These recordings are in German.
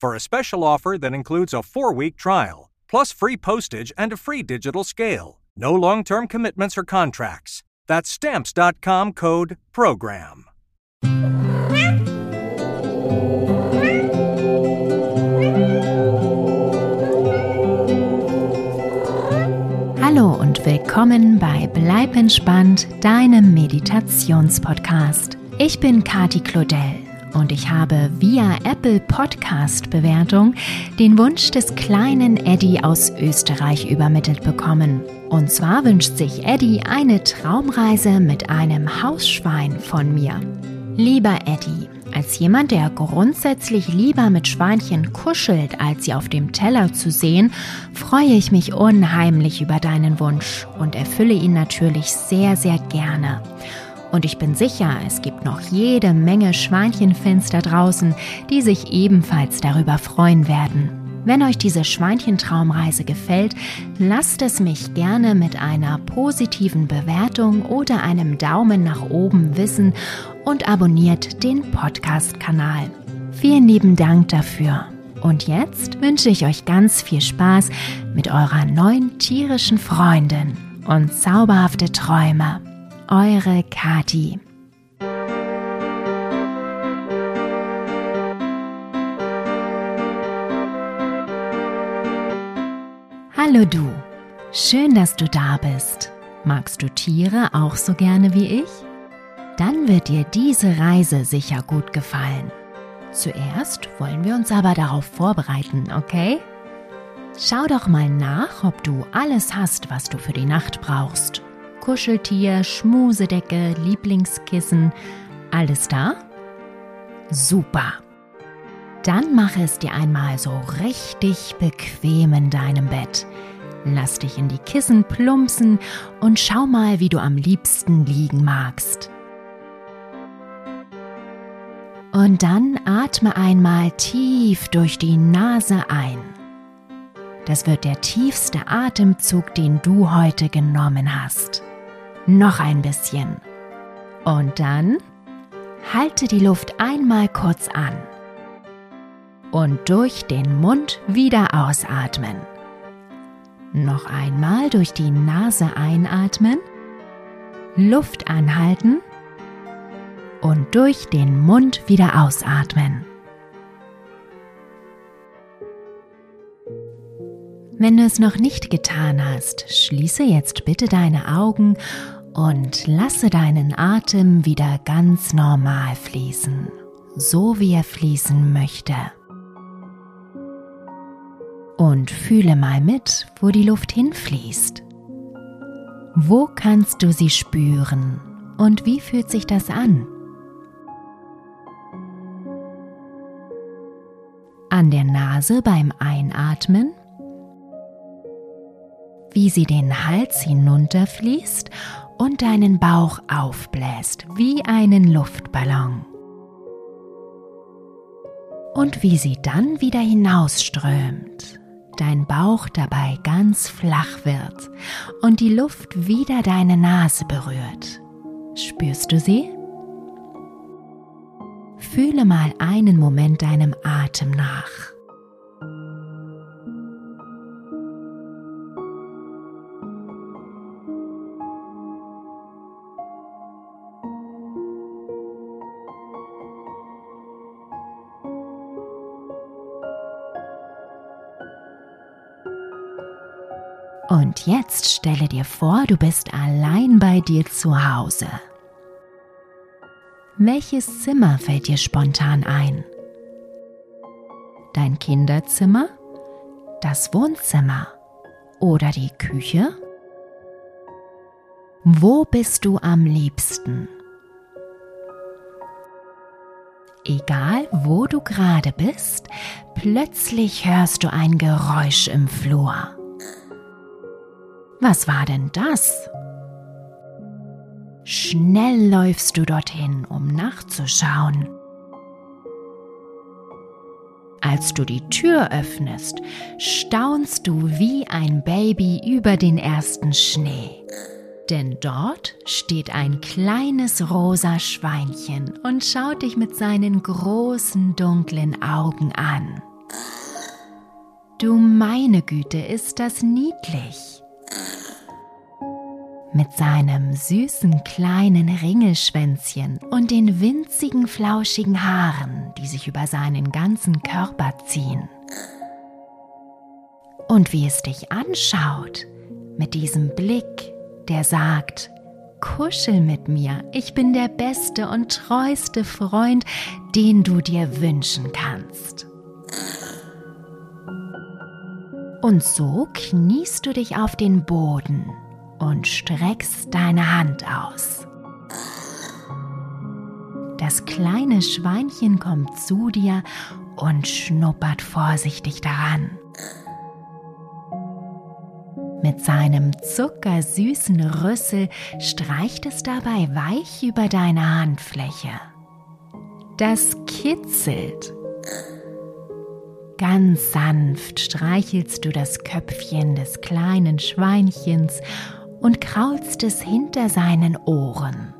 for a special offer that includes a four week trial, plus free postage and a free digital scale. No long term commitments or contracts. That's stamps.com code PROGRAM. Hallo und willkommen bei Bleib entspannt, deinem Meditationspodcast. Ich bin Kati Claudel und ich habe via Apple Podcast Bewertung den Wunsch des kleinen Eddie aus Österreich übermittelt bekommen. Und zwar wünscht sich Eddie eine Traumreise mit einem Hausschwein von mir. Lieber Eddie, als jemand, der grundsätzlich lieber mit Schweinchen kuschelt, als sie auf dem Teller zu sehen, freue ich mich unheimlich über deinen Wunsch und erfülle ihn natürlich sehr, sehr gerne. Und ich bin sicher, es gibt noch jede Menge Schweinchenfans da draußen, die sich ebenfalls darüber freuen werden. Wenn euch diese Schweinchentraumreise gefällt, lasst es mich gerne mit einer positiven Bewertung oder einem Daumen nach oben wissen und abonniert den Podcast-Kanal. Vielen lieben Dank dafür. Und jetzt wünsche ich euch ganz viel Spaß mit eurer neuen tierischen Freundin und zauberhafte Träume. Eure Kati. Hallo du, schön, dass du da bist. Magst du Tiere auch so gerne wie ich? Dann wird dir diese Reise sicher gut gefallen. Zuerst wollen wir uns aber darauf vorbereiten, okay? Schau doch mal nach, ob du alles hast, was du für die Nacht brauchst. Kuscheltier, Schmusedecke, Lieblingskissen, alles da? Super. Dann mache es dir einmal so richtig bequem in deinem Bett. Lass dich in die Kissen plumpsen und schau mal, wie du am liebsten liegen magst. Und dann atme einmal tief durch die Nase ein. Das wird der tiefste Atemzug, den du heute genommen hast. Noch ein bisschen. Und dann halte die Luft einmal kurz an. Und durch den Mund wieder ausatmen. Noch einmal durch die Nase einatmen, Luft anhalten und durch den Mund wieder ausatmen. Wenn du es noch nicht getan hast, schließe jetzt bitte deine Augen und lasse deinen Atem wieder ganz normal fließen, so wie er fließen möchte. Und fühle mal mit, wo die Luft hinfließt. Wo kannst du sie spüren und wie fühlt sich das an? An der Nase beim Einatmen, wie sie den Hals hinunterfließt und deinen Bauch aufbläst wie einen Luftballon. Und wie sie dann wieder hinausströmt, dein Bauch dabei ganz flach wird und die Luft wieder deine Nase berührt. Spürst du sie? Fühle mal einen Moment deinem Atem nach. Und jetzt stelle dir vor, du bist allein bei dir zu Hause. Welches Zimmer fällt dir spontan ein? Dein Kinderzimmer? Das Wohnzimmer? Oder die Küche? Wo bist du am liebsten? Egal wo du gerade bist, plötzlich hörst du ein Geräusch im Flur. Was war denn das? Schnell läufst du dorthin, um nachzuschauen. Als du die Tür öffnest, staunst du wie ein Baby über den ersten Schnee. Denn dort steht ein kleines rosa Schweinchen und schaut dich mit seinen großen dunklen Augen an. Du meine Güte, ist das niedlich. Mit seinem süßen kleinen Ringelschwänzchen und den winzigen flauschigen Haaren, die sich über seinen ganzen Körper ziehen. Und wie es dich anschaut, mit diesem Blick, der sagt, Kuschel mit mir, ich bin der beste und treueste Freund, den du dir wünschen kannst. Und so kniest du dich auf den Boden und streckst deine Hand aus. Das kleine Schweinchen kommt zu dir und schnuppert vorsichtig daran. Mit seinem zuckersüßen Rüssel streicht es dabei weich über deine Handfläche. Das kitzelt. Ganz sanft streichelst du das Köpfchen des kleinen Schweinchens und kraulst es hinter seinen Ohren.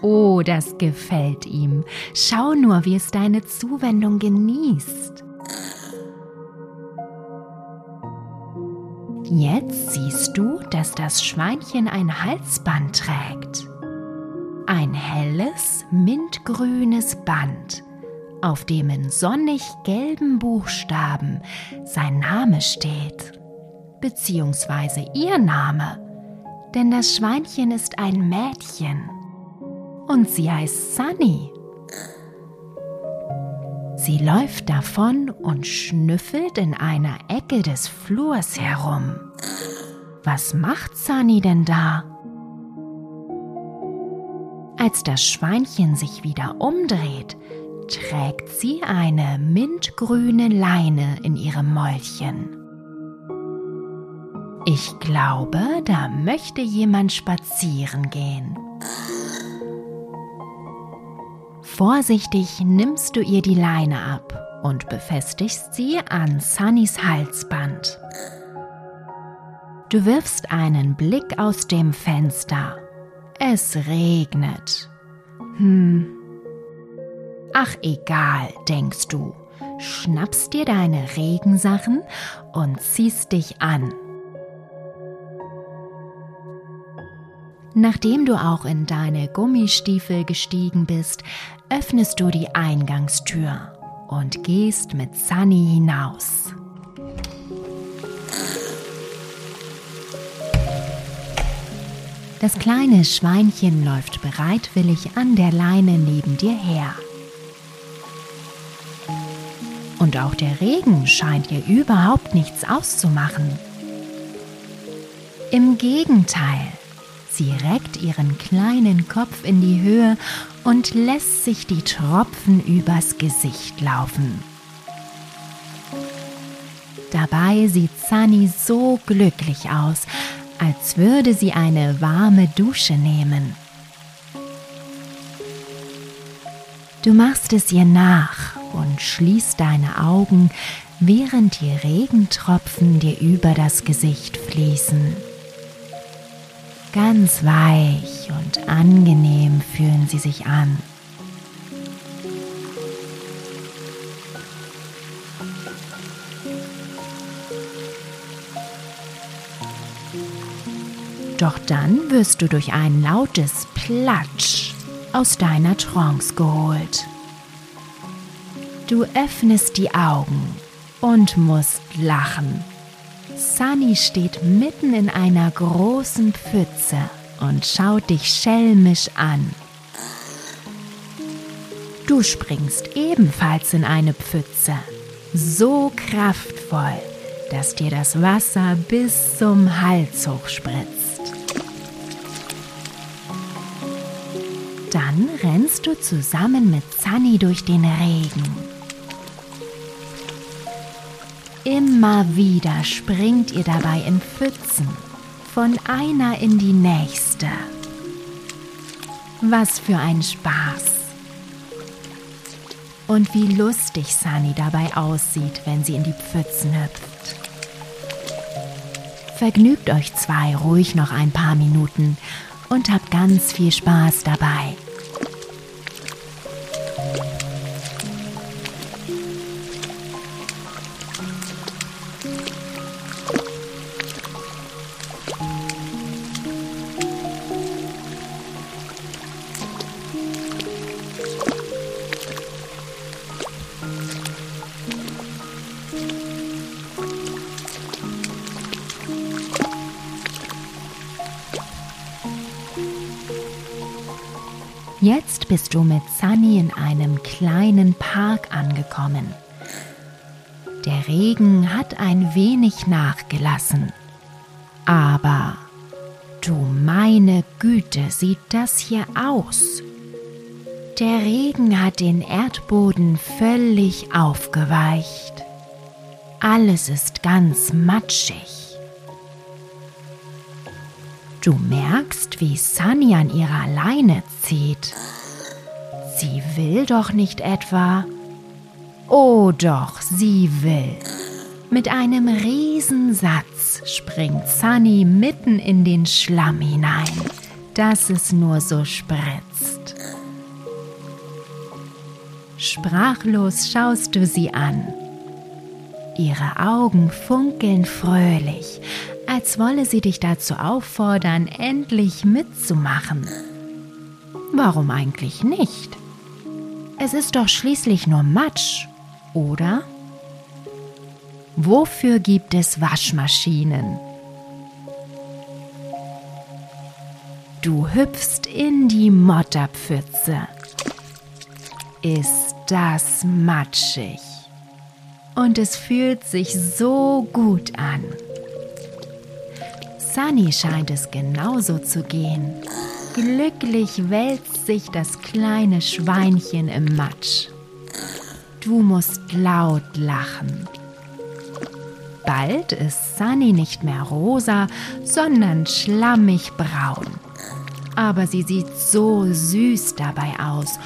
Oh, das gefällt ihm. Schau nur, wie es deine Zuwendung genießt. Jetzt siehst du, dass das Schweinchen ein Halsband trägt. Ein helles, mintgrünes Band, auf dem in sonnig gelben Buchstaben sein Name steht, beziehungsweise ihr Name, denn das Schweinchen ist ein Mädchen und sie heißt Sunny. Sie läuft davon und schnüffelt in einer Ecke des Flurs herum. Was macht Sunny denn da? Als das Schweinchen sich wieder umdreht, trägt sie eine mintgrüne Leine in ihrem Mäulchen. Ich glaube, da möchte jemand spazieren gehen. Vorsichtig nimmst du ihr die Leine ab und befestigst sie an Sunnys Halsband. Du wirfst einen Blick aus dem Fenster. Es regnet. Hm. Ach egal, denkst du, schnappst dir deine Regensachen und ziehst dich an. Nachdem du auch in deine Gummistiefel gestiegen bist, öffnest du die Eingangstür und gehst mit Sunny hinaus. Das kleine Schweinchen läuft bereitwillig an der Leine neben dir her. Und auch der Regen scheint ihr überhaupt nichts auszumachen. Im Gegenteil, Sie reckt ihren kleinen Kopf in die Höhe und lässt sich die Tropfen übers Gesicht laufen. Dabei sieht Sunny so glücklich aus, als würde sie eine warme Dusche nehmen. Du machst es ihr nach und schließt deine Augen, während die Regentropfen dir über das Gesicht fließen. Ganz weich und angenehm fühlen sie sich an. Doch dann wirst du durch ein lautes Platsch aus deiner Trance geholt. Du öffnest die Augen und musst lachen. Sunny steht mitten in einer großen Pfütze und schaut dich schelmisch an. Du springst ebenfalls in eine Pfütze, so kraftvoll, dass dir das Wasser bis zum Hals hochspritzt. Dann rennst du zusammen mit Sunny durch den Regen. Immer wieder springt ihr dabei in Pfützen, von einer in die nächste. Was für ein Spaß! Und wie lustig Sunny dabei aussieht, wenn sie in die Pfützen hüpft. Vergnügt euch zwei ruhig noch ein paar Minuten und habt ganz viel Spaß dabei. Jetzt bist du mit Sunny in einem kleinen Park angekommen. Der Regen hat ein wenig nachgelassen. Aber du meine Güte, sieht das hier aus. Der Regen hat den Erdboden völlig aufgeweicht. Alles ist ganz matschig. Du merkst, wie Sunny an ihrer Leine zieht. Sie will doch nicht etwa. Oh doch, sie will. Mit einem Riesensatz springt Sunny mitten in den Schlamm hinein, dass es nur so spritzt. Sprachlos schaust du sie an. Ihre Augen funkeln fröhlich, als wolle sie dich dazu auffordern, endlich mitzumachen. Warum eigentlich nicht? Es ist doch schließlich nur Matsch, oder? Wofür gibt es Waschmaschinen? Du hüpfst in die Motterpfütze. Ist das matschig? Und es fühlt sich so gut an. Sunny scheint es genauso zu gehen. Glücklich wälzt sich das kleine Schweinchen im Matsch. Du musst laut lachen. Bald ist Sunny nicht mehr rosa, sondern schlammig braun. Aber sie sieht so süß dabei aus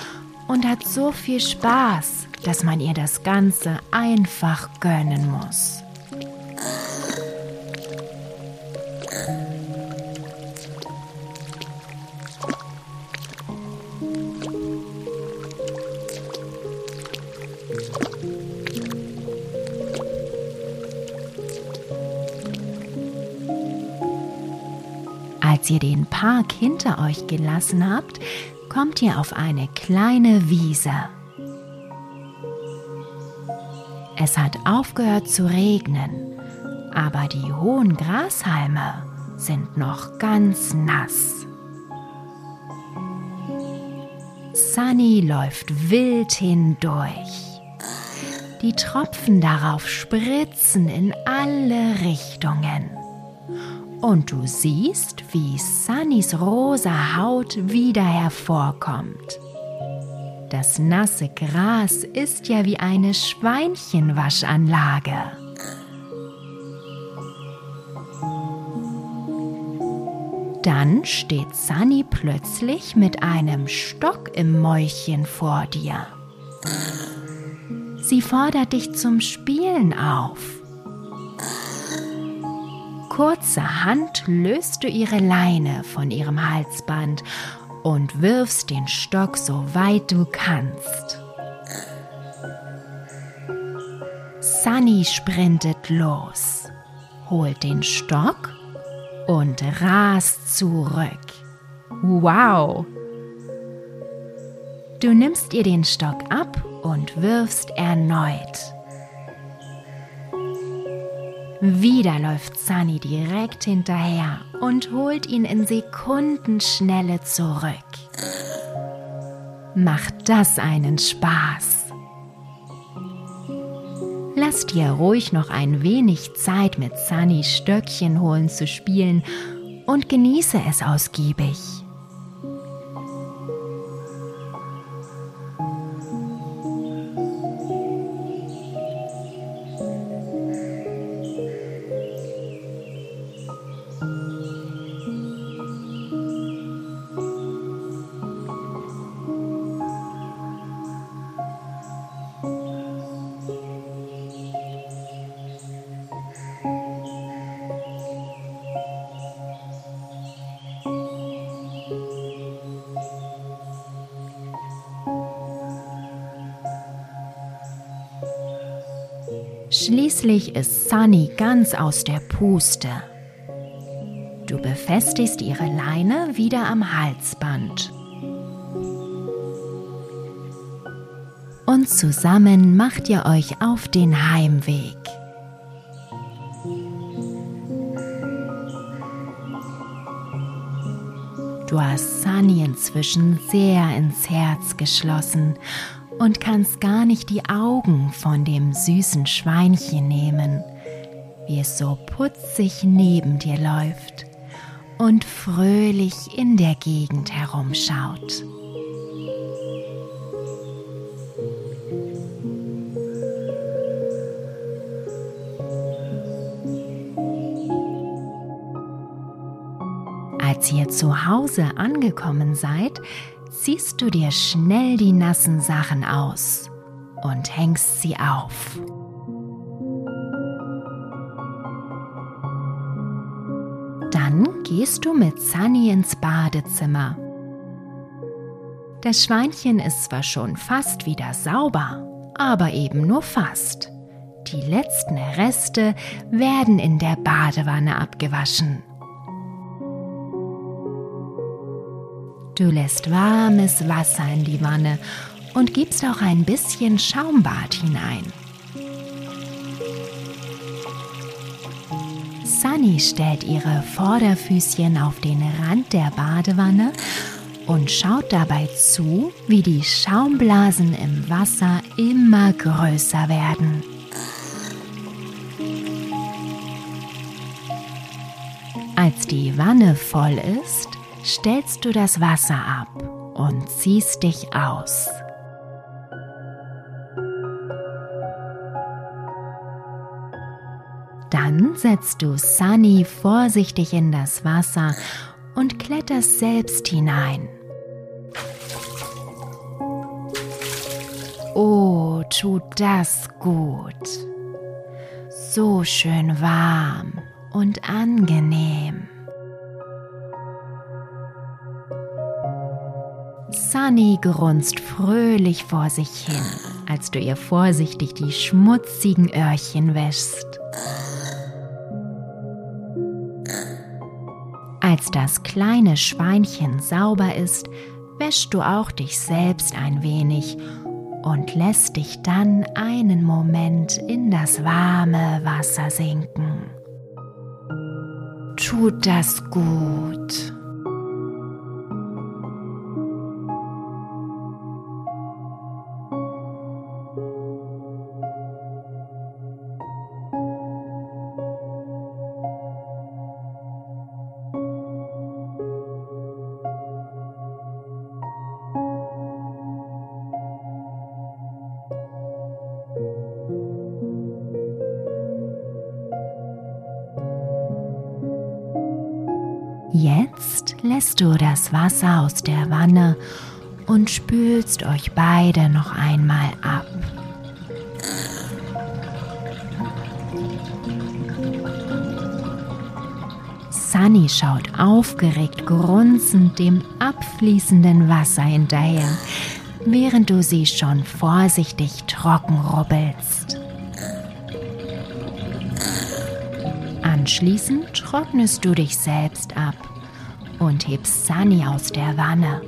und hat so viel Spaß, dass man ihr das Ganze einfach gönnen muss. Als ihr den Park hinter euch gelassen habt, kommt ihr auf eine kleine Wiese. Es hat aufgehört zu regnen, aber die hohen Grashalme sind noch ganz nass. Sunny läuft wild hindurch. Die Tropfen darauf spritzen in alle Richtungen und du siehst, wie Sunnys rosa Haut wieder hervorkommt. Das nasse Gras ist ja wie eine Schweinchenwaschanlage. Dann steht Sunny plötzlich mit einem Stock im Mäulchen vor dir. Sie fordert dich zum Spielen auf. Kurzerhand löst du ihre Leine von ihrem Halsband und wirfst den Stock so weit du kannst. Sunny sprintet los, holt den Stock und rast zurück. Wow! Du nimmst ihr den Stock ab und wirfst erneut. Wieder läuft Sunny direkt hinterher und holt ihn in Sekundenschnelle zurück. Macht das einen Spaß? Lass dir ruhig noch ein wenig Zeit mit Sunny Stöckchen holen zu spielen und genieße es ausgiebig. Ist Sunny ganz aus der Puste. Du befestigst ihre Leine wieder am Halsband. Und zusammen macht ihr euch auf den Heimweg. Du hast Sunny inzwischen sehr ins Herz geschlossen und kannst gar nicht die Augen von dem süßen Schweinchen nehmen, wie es so putzig neben dir läuft und fröhlich in der Gegend herumschaut. Zu Hause angekommen seid, ziehst du dir schnell die nassen Sachen aus und hängst sie auf. Dann gehst du mit Sunny ins Badezimmer. Das Schweinchen ist zwar schon fast wieder sauber, aber eben nur fast. Die letzten Reste werden in der Badewanne abgewaschen. Du lässt warmes Wasser in die Wanne und gibst auch ein bisschen Schaumbad hinein. Sunny stellt ihre Vorderfüßchen auf den Rand der Badewanne und schaut dabei zu, wie die Schaumblasen im Wasser immer größer werden. Als die Wanne voll ist, stellst du das Wasser ab und ziehst dich aus. Dann setzt du Sunny vorsichtig in das Wasser und kletterst selbst hinein. Oh, tut das gut. So schön warm und angenehm. Sunny grunzt fröhlich vor sich hin, als du ihr vorsichtig die schmutzigen Öhrchen wäschst. Als das kleine Schweinchen sauber ist, wäschst du auch dich selbst ein wenig und lässt dich dann einen Moment in das warme Wasser sinken. Tut das gut. Jetzt lässt du das Wasser aus der Wanne und spülst euch beide noch einmal ab. Sunny schaut aufgeregt grunzend dem abfließenden Wasser hinterher, während du sie schon vorsichtig trocken rubbelst. Anschließend trocknest du dich selbst ab und hebst Sunny aus der Wanne.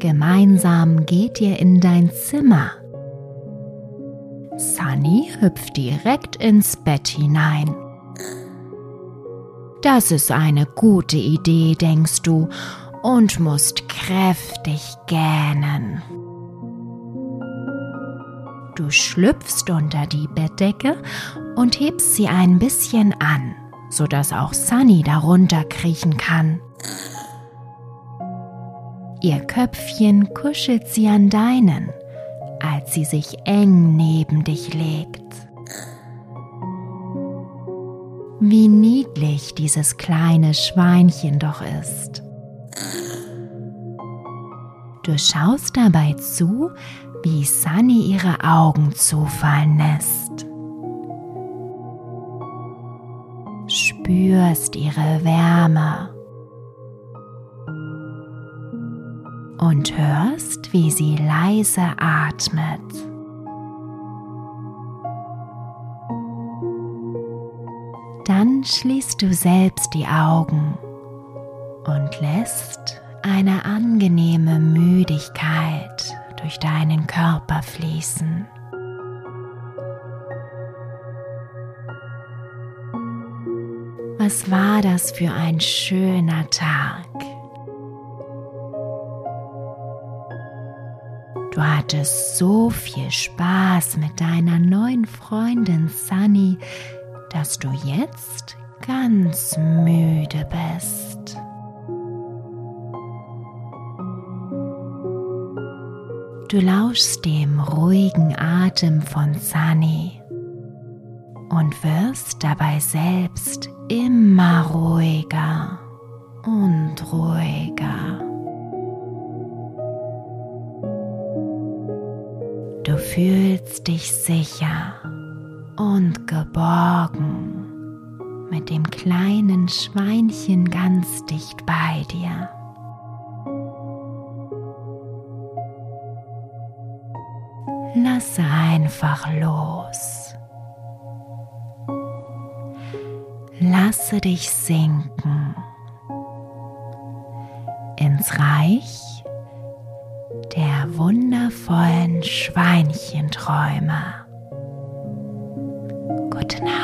Gemeinsam geht ihr in dein Zimmer. Sunny hüpft direkt ins Bett hinein. Das ist eine gute Idee, denkst du, und musst kräftig gähnen. Du schlüpfst unter die Bettdecke und hebst sie ein bisschen an, sodass auch Sunny darunter kriechen kann. Ihr Köpfchen kuschelt sie an deinen, als sie sich eng neben dich legt. Wie niedlich dieses kleine Schweinchen doch ist. Du schaust dabei zu, wie Sunny ihre Augen zufallen lässt. Spürst ihre Wärme und hörst, wie sie leise atmet. Dann schließt du selbst die Augen und lässt eine angenehme Müdigkeit durch deinen Körper fließen. Was war das für ein schöner Tag? Du hattest so viel Spaß mit deiner neuen Freundin Sunny, dass du jetzt ganz müde bist. Du lauschst dem ruhigen Atem von Sunny und wirst dabei selbst immer ruhiger und ruhiger. Du fühlst dich sicher und geborgen mit dem kleinen Schweinchen ganz dicht bei dir. Lass einfach los. Lasse dich sinken ins Reich der wundervollen Schweinchenträume. Gute Nacht.